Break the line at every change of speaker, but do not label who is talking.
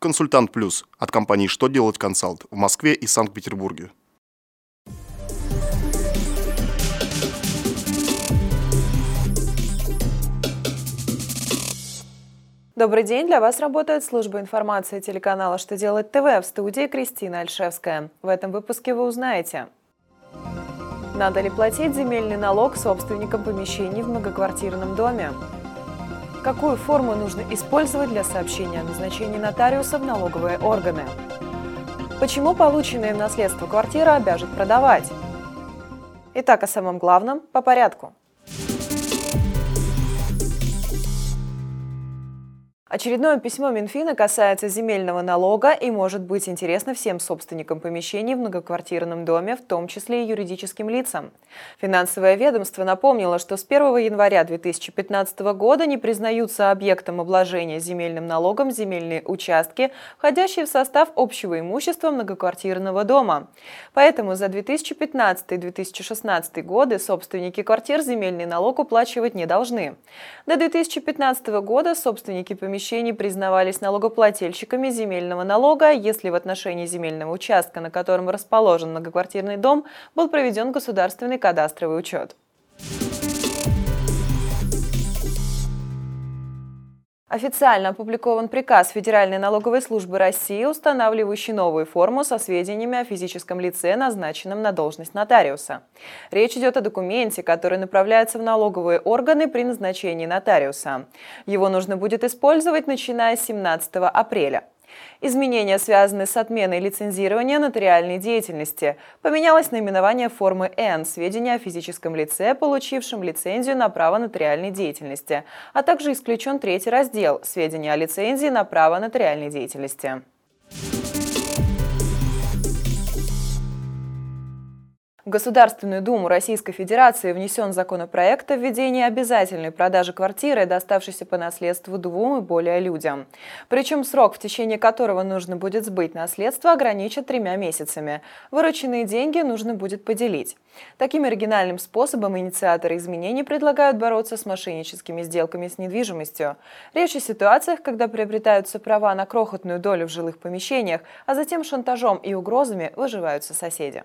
Консультант Плюс от компании «Что делать консалт» в Москве и Санкт-Петербурге.
Добрый день! Для вас работает служба информации телеканала «Что делать ТВ» в студии Кристина Альшевская. В этом выпуске вы узнаете Надо ли платить земельный налог собственникам помещений в многоквартирном доме? Какую форму нужно использовать для сообщения о назначении нотариуса в налоговые органы? Почему полученные в наследство квартира обяжет продавать? Итак, о самом главном по порядку. Очередное письмо Минфина касается земельного налога и может быть интересно всем собственникам помещений в многоквартирном доме, в том числе и юридическим лицам. Финансовое ведомство напомнило, что с 1 января 2015 года не признаются объектом обложения земельным налогом земельные участки, входящие в состав общего имущества многоквартирного дома. Поэтому за 2015-2016 годы собственники квартир земельный налог уплачивать не должны. До 2015 года собственники помещений помещений признавались налогоплательщиками земельного налога, если в отношении земельного участка, на котором расположен многоквартирный дом, был проведен государственный кадастровый учет. Официально опубликован приказ Федеральной налоговой службы России, устанавливающий новую форму со сведениями о физическом лице, назначенном на должность нотариуса. Речь идет о документе, который направляется в налоговые органы при назначении нотариуса. Его нужно будет использовать начиная с 17 апреля. Изменения связаны с отменой лицензирования нотариальной деятельности. Поменялось наименование формы Н – сведения о физическом лице, получившем лицензию на право нотариальной деятельности, а также исключен третий раздел – сведения о лицензии на право нотариальной деятельности. В Государственную Думу Российской Федерации внесен законопроект о введении обязательной продажи квартиры, доставшейся по наследству двум и более людям. Причем срок, в течение которого нужно будет сбыть наследство, ограничат тремя месяцами. Вырученные деньги нужно будет поделить. Таким оригинальным способом инициаторы изменений предлагают бороться с мошенническими сделками с недвижимостью. Речь о ситуациях, когда приобретаются права на крохотную долю в жилых помещениях, а затем шантажом и угрозами выживаются соседи.